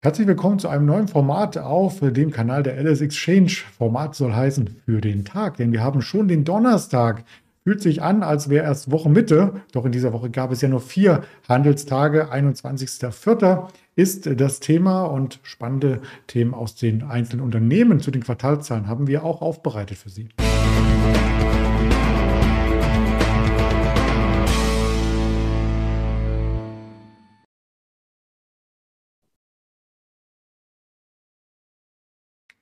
Herzlich willkommen zu einem neuen Format auf dem Kanal der LS Exchange. Format soll heißen für den Tag, denn wir haben schon den Donnerstag. Fühlt sich an, als wäre erst Wochenmitte, doch in dieser Woche gab es ja nur vier Handelstage. 21.04. ist das Thema und spannende Themen aus den einzelnen Unternehmen zu den Quartalzahlen haben wir auch aufbereitet für Sie.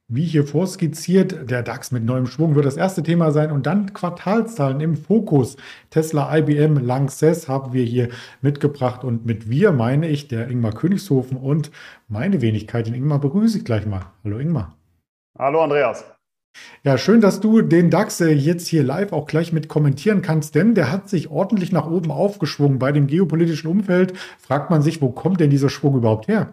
Wie hier vorskizziert, der DAX mit neuem Schwung wird das erste Thema sein und dann Quartalszahlen im Fokus. Tesla, IBM, Lanxess haben wir hier mitgebracht und mit wir meine ich der Ingmar Königshofen und meine Wenigkeit, den Ingmar begrüße ich gleich mal. Hallo Ingmar. Hallo Andreas. Ja, schön, dass du den DAX äh, jetzt hier live auch gleich mit kommentieren kannst, denn der hat sich ordentlich nach oben aufgeschwungen. Bei dem geopolitischen Umfeld fragt man sich, wo kommt denn dieser Schwung überhaupt her?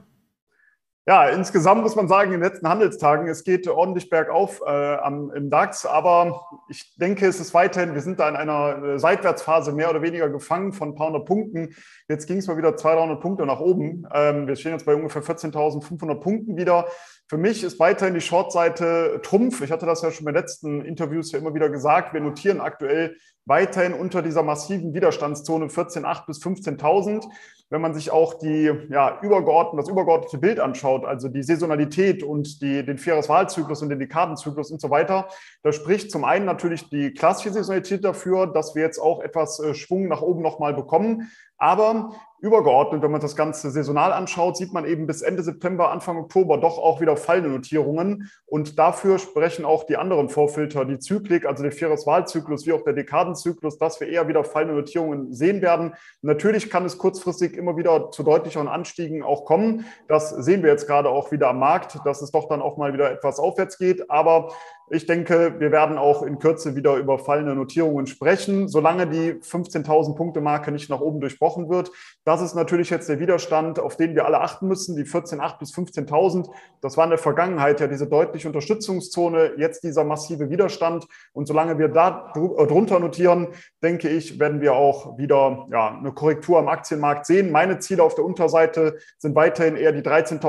Ja, insgesamt muss man sagen, in den letzten Handelstagen, es geht ordentlich bergauf äh, am, im DAX, aber ich denke, es ist weiterhin, wir sind da in einer äh, Seitwärtsphase mehr oder weniger gefangen von ein paar hundert Punkten. Jetzt ging es mal wieder 200, 300 Punkte nach oben. Ähm, wir stehen jetzt bei ungefähr 14.500 Punkten wieder. Für mich ist weiterhin die Shortseite Trumpf. Ich hatte das ja schon bei letzten Interviews ja immer wieder gesagt. Wir notieren aktuell weiterhin unter dieser massiven Widerstandszone 14.8 bis 15.000 wenn man sich auch die, ja, übergeordnet, das übergeordnete Bild anschaut, also die Saisonalität und die, den Vierjahreswahlzyklus und den Dekadenzyklus und so weiter, da spricht zum einen natürlich die klassische Saisonalität dafür, dass wir jetzt auch etwas äh, Schwung nach oben nochmal bekommen. Aber übergeordnet, wenn man das Ganze saisonal anschaut, sieht man eben bis Ende September, Anfang Oktober doch auch wieder fallende Notierungen. Und dafür sprechen auch die anderen Vorfilter, die Zyklik, also der Vierjahreswahlzyklus wie auch der Dekadenzyklus, dass wir eher wieder fallende Notierungen sehen werden. Natürlich kann es kurzfristig immer wieder zu deutlicheren Anstiegen auch kommen. Das sehen wir jetzt gerade auch wieder am Markt, dass es doch dann auch mal wieder etwas aufwärts geht. Aber ich denke, wir werden auch in Kürze wieder über fallende Notierungen sprechen, solange die 15.000 Punkte Marke nicht nach oben durchbrochen wird. Das ist natürlich jetzt der Widerstand, auf den wir alle achten müssen, die 14.8 bis 15.000. Das war in der Vergangenheit ja diese deutliche Unterstützungszone, jetzt dieser massive Widerstand. Und solange wir da äh, drunter notieren, denke ich, werden wir auch wieder ja, eine Korrektur am Aktienmarkt sehen. Meine Ziele auf der Unterseite sind weiterhin eher die 13.900,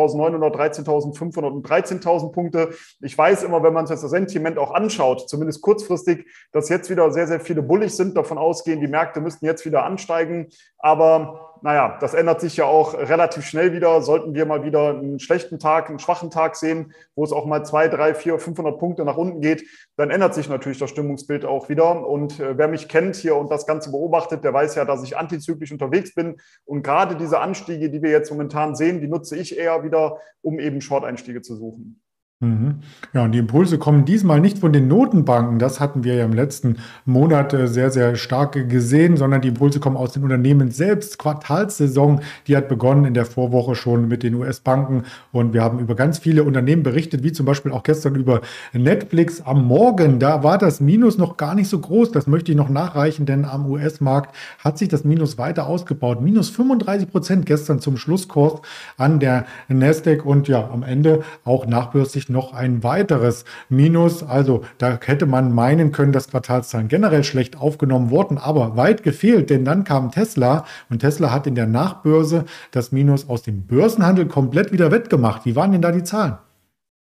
13.500 und 13.000 Punkte. Ich weiß immer, wenn man sich das Sentiment auch anschaut, zumindest kurzfristig, dass jetzt wieder sehr, sehr viele bullig sind, davon ausgehen, die Märkte müssten jetzt wieder ansteigen. Aber naja, das ändert sich ja auch relativ schnell wieder. Sollten wir mal wieder einen schlechten Tag, einen schwachen Tag sehen, wo es auch mal zwei, drei, vier, 500 Punkte nach unten geht, dann ändert sich natürlich das Stimmungsbild auch wieder. Und äh, wer mich kennt hier und das Ganze beobachtet, der weiß ja, dass ich antizyklisch unterwegs bin. Und gerade diese Anstiege, die wir jetzt momentan sehen, die nutze ich eher wieder, um eben Short-Einstiege zu suchen. Mhm. Ja, und die Impulse kommen diesmal nicht von den Notenbanken, das hatten wir ja im letzten Monat äh, sehr, sehr stark gesehen, sondern die Impulse kommen aus den Unternehmen selbst. Quartalssaison, die hat begonnen in der Vorwoche schon mit den US-Banken und wir haben über ganz viele Unternehmen berichtet, wie zum Beispiel auch gestern über Netflix am Morgen. Da war das Minus noch gar nicht so groß, das möchte ich noch nachreichen, denn am US-Markt hat sich das Minus weiter ausgebaut. Minus 35 Prozent gestern zum Schlusskurs an der Nasdaq und ja, am Ende auch tatsächlich noch ein weiteres Minus. Also da hätte man meinen können, dass Quartalszahlen generell schlecht aufgenommen wurden, aber weit gefehlt, denn dann kam Tesla und Tesla hat in der Nachbörse das Minus aus dem Börsenhandel komplett wieder wettgemacht. Wie waren denn da die Zahlen?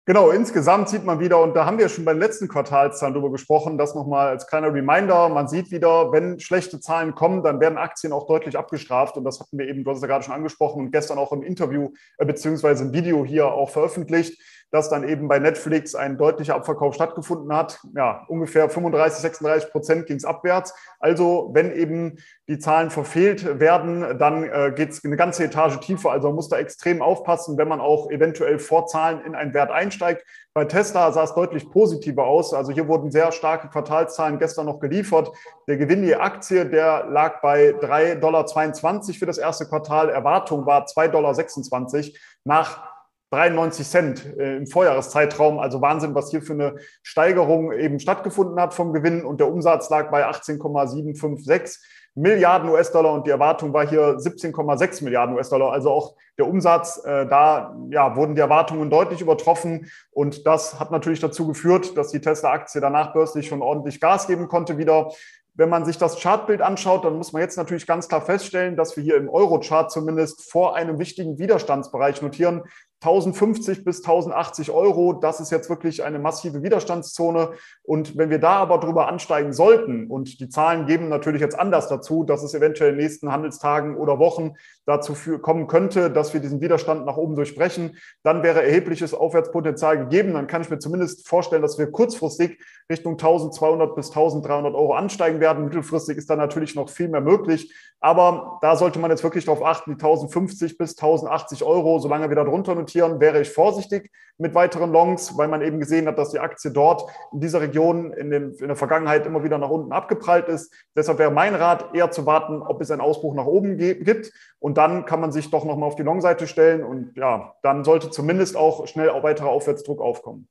Genau, insgesamt sieht man wieder, und da haben wir schon beim letzten Quartalszahlen drüber gesprochen, das nochmal als kleiner Reminder, man sieht wieder, wenn schlechte Zahlen kommen, dann werden Aktien auch deutlich abgestraft und das hatten wir eben, du hast es ja gerade schon angesprochen und gestern auch im Interview äh, beziehungsweise im Video hier auch veröffentlicht dass dann eben bei Netflix ein deutlicher Abverkauf stattgefunden hat. Ja, ungefähr 35, 36 Prozent ging es abwärts. Also wenn eben die Zahlen verfehlt werden, dann äh, geht es eine ganze Etage tiefer. Also man muss da extrem aufpassen, wenn man auch eventuell vor Zahlen in einen Wert einsteigt. Bei Tesla sah es deutlich positiver aus. Also hier wurden sehr starke Quartalszahlen gestern noch geliefert. Der Gewinn je Aktie, der lag bei 3,22 Dollar für das erste Quartal. Erwartung war 2,26 Dollar nach 93 Cent äh, im Vorjahreszeitraum. Also Wahnsinn, was hier für eine Steigerung eben stattgefunden hat vom Gewinn. Und der Umsatz lag bei 18,756 Milliarden US-Dollar und die Erwartung war hier 17,6 Milliarden US-Dollar. Also auch der Umsatz, äh, da ja, wurden die Erwartungen deutlich übertroffen. Und das hat natürlich dazu geführt, dass die Tesla-Aktie danach börslich schon ordentlich Gas geben konnte wieder. Wenn man sich das Chartbild anschaut, dann muss man jetzt natürlich ganz klar feststellen, dass wir hier im Euro-Chart zumindest vor einem wichtigen Widerstandsbereich notieren. 1050 bis 1080 Euro, das ist jetzt wirklich eine massive Widerstandszone. Und wenn wir da aber drüber ansteigen sollten, und die Zahlen geben natürlich jetzt anders dazu, dass es eventuell in den nächsten Handelstagen oder Wochen dazu kommen könnte, dass wir diesen Widerstand nach oben durchbrechen, dann wäre erhebliches Aufwärtspotenzial gegeben. Dann kann ich mir zumindest vorstellen, dass wir kurzfristig Richtung 1200 bis 1300 Euro ansteigen werden. Mittelfristig ist da natürlich noch viel mehr möglich. Aber da sollte man jetzt wirklich darauf achten, die 1050 bis 1080 Euro, solange wir da drunter notieren, wäre ich vorsichtig mit weiteren Longs, weil man eben gesehen hat, dass die Aktie dort in dieser Region in, den, in der Vergangenheit immer wieder nach unten abgeprallt ist. Deshalb wäre mein Rat eher zu warten, ob es einen Ausbruch nach oben gibt. Und dann kann man sich doch nochmal auf die Long-Seite stellen. Und ja, dann sollte zumindest auch schnell auch weiterer Aufwärtsdruck aufkommen.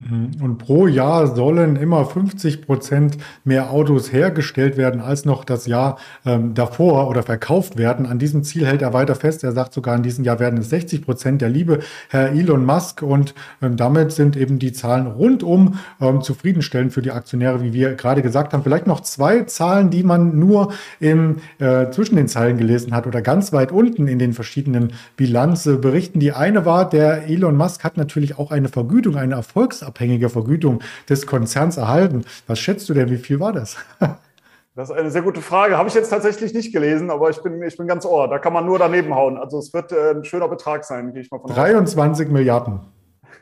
Mhm. Und pro Jahr sollen immer 50 Prozent mehr Autos hergestellt werden, als noch das Jahr ähm, davor oder verkauft werden. An diesem Ziel hält er weiter fest. Er sagt sogar, in diesem Jahr werden es 60 Prozent der liebe Herr Elon Musk. Und ähm, damit sind eben die Zahlen rundum ähm, zufriedenstellend für die Aktionäre, wie wir gerade gesagt haben. Vielleicht noch zwei Zahlen, die man nur im, äh, zwischen den Zeilen gelesen hat oder ganz weit unten in den verschiedenen Bilanzberichten. Die eine war, der Elon Musk hat natürlich auch eine Vergütung, eine Erfolgs abhängige Vergütung des Konzerns erhalten. Was schätzt du denn, wie viel war das? Das ist eine sehr gute Frage. Habe ich jetzt tatsächlich nicht gelesen, aber ich bin, ich bin ganz ohr. Da kann man nur daneben hauen. Also es wird äh, ein schöner Betrag sein, gehe ich mal von 23 aus. Milliarden.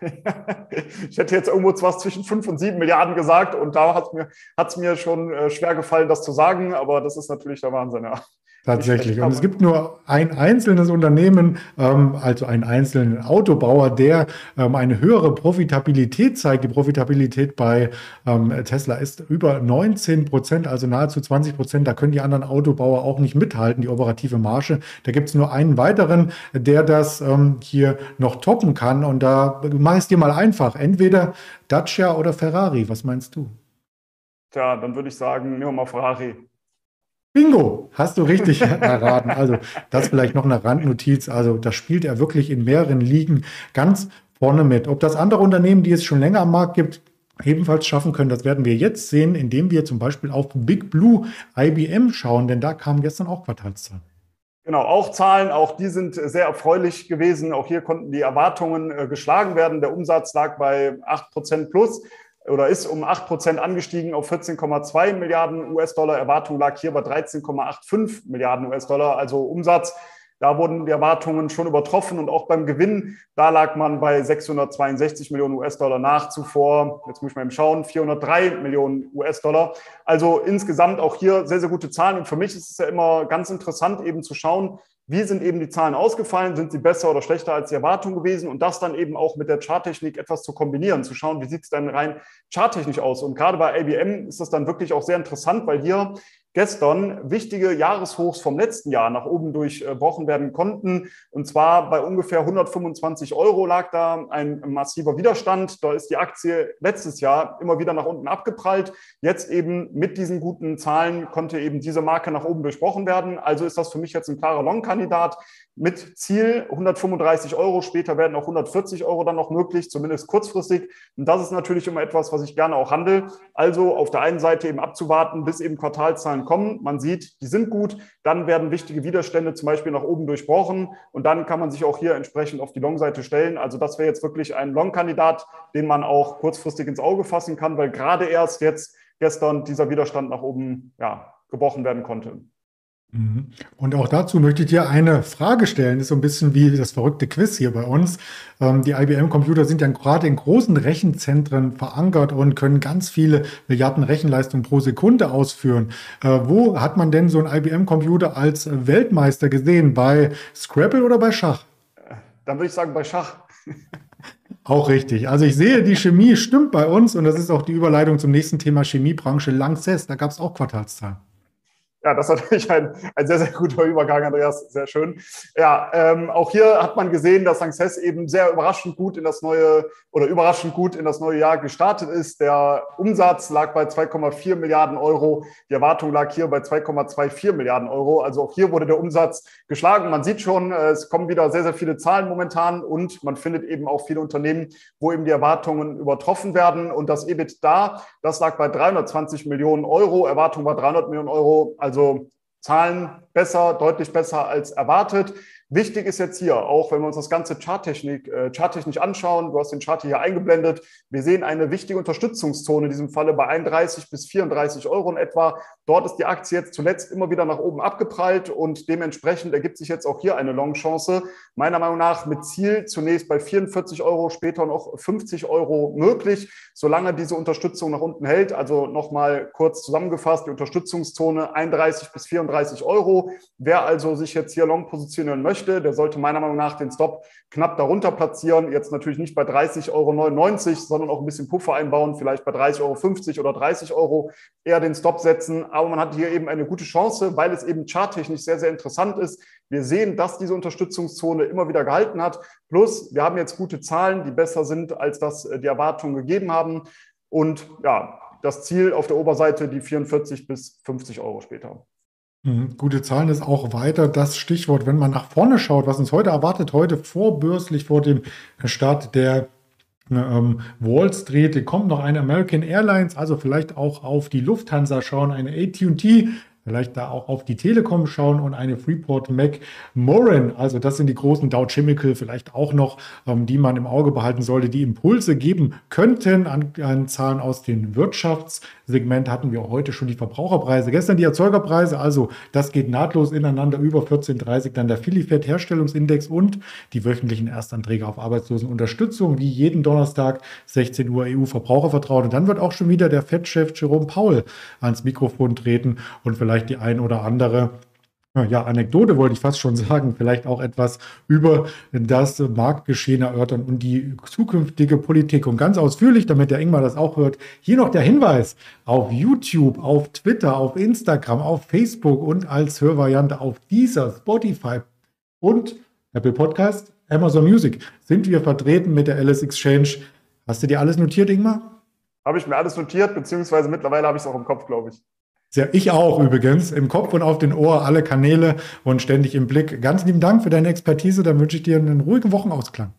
ich hätte jetzt irgendwo was zwischen 5 und 7 Milliarden gesagt und da hat es mir, mir schon äh, schwer gefallen, das zu sagen, aber das ist natürlich der Wahnsinn, ja. Tatsächlich. Und es gibt nur ein einzelnes Unternehmen, ähm, also einen einzelnen Autobauer, der ähm, eine höhere Profitabilität zeigt. Die Profitabilität bei ähm, Tesla ist über 19 Prozent, also nahezu 20 Prozent. Da können die anderen Autobauer auch nicht mithalten, die operative Marge. Da gibt es nur einen weiteren, der das ähm, hier noch toppen kann. Und da mach es dir mal einfach. Entweder Dacia oder Ferrari. Was meinst du? Tja, dann würde ich sagen, nehmen wir mal Ferrari. Bingo, hast du richtig erraten. Also das vielleicht noch eine Randnotiz. Also das spielt er wirklich in mehreren Ligen ganz vorne mit. Ob das andere Unternehmen, die es schon länger am Markt gibt, ebenfalls schaffen können, das werden wir jetzt sehen, indem wir zum Beispiel auf Big Blue IBM schauen, denn da kamen gestern auch Quartalszahlen. Genau, auch Zahlen, auch die sind sehr erfreulich gewesen. Auch hier konnten die Erwartungen äh, geschlagen werden. Der Umsatz lag bei 8 Prozent plus oder ist um 8 Prozent angestiegen auf 14,2 Milliarden US-Dollar. Erwartung lag hier bei 13,85 Milliarden US-Dollar, also Umsatz. Da wurden die Erwartungen schon übertroffen und auch beim Gewinn, da lag man bei 662 Millionen US-Dollar nach zuvor, jetzt muss ich mal eben schauen, 403 Millionen US-Dollar. Also insgesamt auch hier sehr, sehr gute Zahlen. Und für mich ist es ja immer ganz interessant eben zu schauen, wie sind eben die Zahlen ausgefallen, sind sie besser oder schlechter als die Erwartung gewesen und das dann eben auch mit der Charttechnik etwas zu kombinieren, zu schauen, wie sieht es dann rein charttechnisch aus. Und gerade bei ABM ist das dann wirklich auch sehr interessant, weil hier gestern wichtige Jahreshochs vom letzten Jahr nach oben durchbrochen werden konnten. Und zwar bei ungefähr 125 Euro lag da ein massiver Widerstand. Da ist die Aktie letztes Jahr immer wieder nach unten abgeprallt. Jetzt eben mit diesen guten Zahlen konnte eben diese Marke nach oben durchbrochen werden. Also ist das für mich jetzt ein klarer Long-Kandidat mit Ziel 135 Euro. Später werden auch 140 Euro dann noch möglich, zumindest kurzfristig. Und das ist natürlich immer etwas, was ich gerne auch handle. Also auf der einen Seite eben abzuwarten, bis eben Quartalzahlen kommen. Man sieht, die sind gut. Dann werden wichtige Widerstände zum Beispiel nach oben durchbrochen. Und dann kann man sich auch hier entsprechend auf die Long-Seite stellen. Also das wäre jetzt wirklich ein Long-Kandidat, den man auch kurzfristig ins Auge fassen kann, weil gerade erst jetzt gestern dieser Widerstand nach oben ja, gebrochen werden konnte. Mhm. Und auch dazu möchte ich dir eine Frage stellen. Ist so ein bisschen wie das verrückte Quiz hier bei uns. Ähm, die IBM-Computer sind ja gerade in großen Rechenzentren verankert und können ganz viele Milliarden Rechenleistungen pro Sekunde ausführen. Äh, wo hat man denn so einen IBM-Computer als Weltmeister gesehen? Bei Scrabble oder bei Schach? Dann würde ich sagen bei Schach. Auch richtig. Also ich sehe, die Chemie stimmt bei uns und das ist auch die Überleitung zum nächsten Thema Chemiebranche Lanxess. Da gab es auch Quartalszahlen. Ja, das ist natürlich ein, ein sehr, sehr guter Übergang, Andreas. Sehr schön. Ja, ähm, auch hier hat man gesehen, dass Lanxess eben sehr überraschend gut in das neue oder überraschend gut in das neue Jahr gestartet ist. Der Umsatz lag bei 2,4 Milliarden Euro. Die Erwartung lag hier bei 2,24 Milliarden Euro. Also auch hier wurde der Umsatz geschlagen. Man sieht schon, äh, es kommen wieder sehr, sehr viele Zahlen momentan und man findet eben auch viele Unternehmen, wo eben die Erwartungen übertroffen werden. Und das EBIT da, das lag bei 320 Millionen Euro. Erwartung war 300 Millionen Euro. Also also Zahlen besser, deutlich besser als erwartet. Wichtig ist jetzt hier, auch wenn wir uns das ganze Charttechnik, äh, charttechnisch anschauen, du hast den Chart hier eingeblendet, wir sehen eine wichtige Unterstützungszone in diesem Falle bei 31 bis 34 Euro in etwa. Dort ist die Aktie jetzt zuletzt immer wieder nach oben abgeprallt und dementsprechend ergibt sich jetzt auch hier eine Long-Chance. Meiner Meinung nach mit Ziel zunächst bei 44 Euro, später noch 50 Euro möglich, solange diese Unterstützung nach unten hält. Also nochmal kurz zusammengefasst, die Unterstützungszone 31 bis 34 Euro. Wer also sich jetzt hier long positionieren möchte, möchte, der sollte meiner Meinung nach den Stop knapp darunter platzieren. Jetzt natürlich nicht bei 30,99 Euro, sondern auch ein bisschen Puffer einbauen, vielleicht bei 30,50 Euro oder 30 Euro eher den Stop setzen. Aber man hat hier eben eine gute Chance, weil es eben charttechnisch sehr, sehr interessant ist. Wir sehen, dass diese Unterstützungszone immer wieder gehalten hat. Plus, wir haben jetzt gute Zahlen, die besser sind, als das äh, die Erwartungen gegeben haben. Und ja, das Ziel auf der Oberseite die 44 bis 50 Euro später. Mhm. Gute Zahlen ist auch weiter das Stichwort, wenn man nach vorne schaut, was uns heute erwartet, heute vorbörslich vor dem Start der ähm, Wall Street kommt noch eine American Airlines, also vielleicht auch auf die Lufthansa schauen, eine AT&T, vielleicht da auch auf die Telekom schauen und eine Freeport McMoran. Also das sind die großen Dow Chemical vielleicht auch noch, ähm, die man im Auge behalten sollte, die Impulse geben könnten an, an Zahlen aus dem Wirtschaftssegment. Hatten wir heute schon die Verbraucherpreise, gestern die Erzeugerpreise. Also das geht nahtlos ineinander über 14,30 dann der Philly-Fed Herstellungsindex und die wöchentlichen Erstanträge auf Arbeitslosenunterstützung, wie jeden Donnerstag 16 Uhr EU-Verbrauchervertrauen. Und dann wird auch schon wieder der Fed-Chef Jerome Powell ans Mikrofon treten und vielleicht vielleicht die ein oder andere ja, Anekdote wollte ich fast schon sagen, vielleicht auch etwas über das Marktgeschehen erörtern und die zukünftige Politik. Und ganz ausführlich, damit der Ingmar das auch hört, hier noch der Hinweis auf YouTube, auf Twitter, auf Instagram, auf Facebook und als Hörvariante auf dieser Spotify und Apple Podcast, Amazon Music sind wir vertreten mit der Alice Exchange. Hast du dir alles notiert, Ingmar? Habe ich mir alles notiert, beziehungsweise mittlerweile habe ich es auch im Kopf, glaube ich. Ja, ich auch übrigens. Im Kopf und auf den Ohr alle Kanäle und ständig im Blick. Ganz lieben Dank für deine Expertise. Dann wünsche ich dir einen ruhigen Wochenausklang.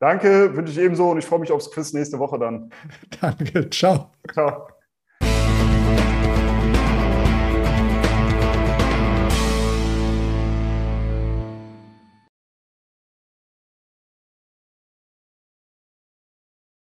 Danke, wünsche ich ebenso und ich freue mich aufs Quiz nächste Woche dann. Danke, ciao. Ciao.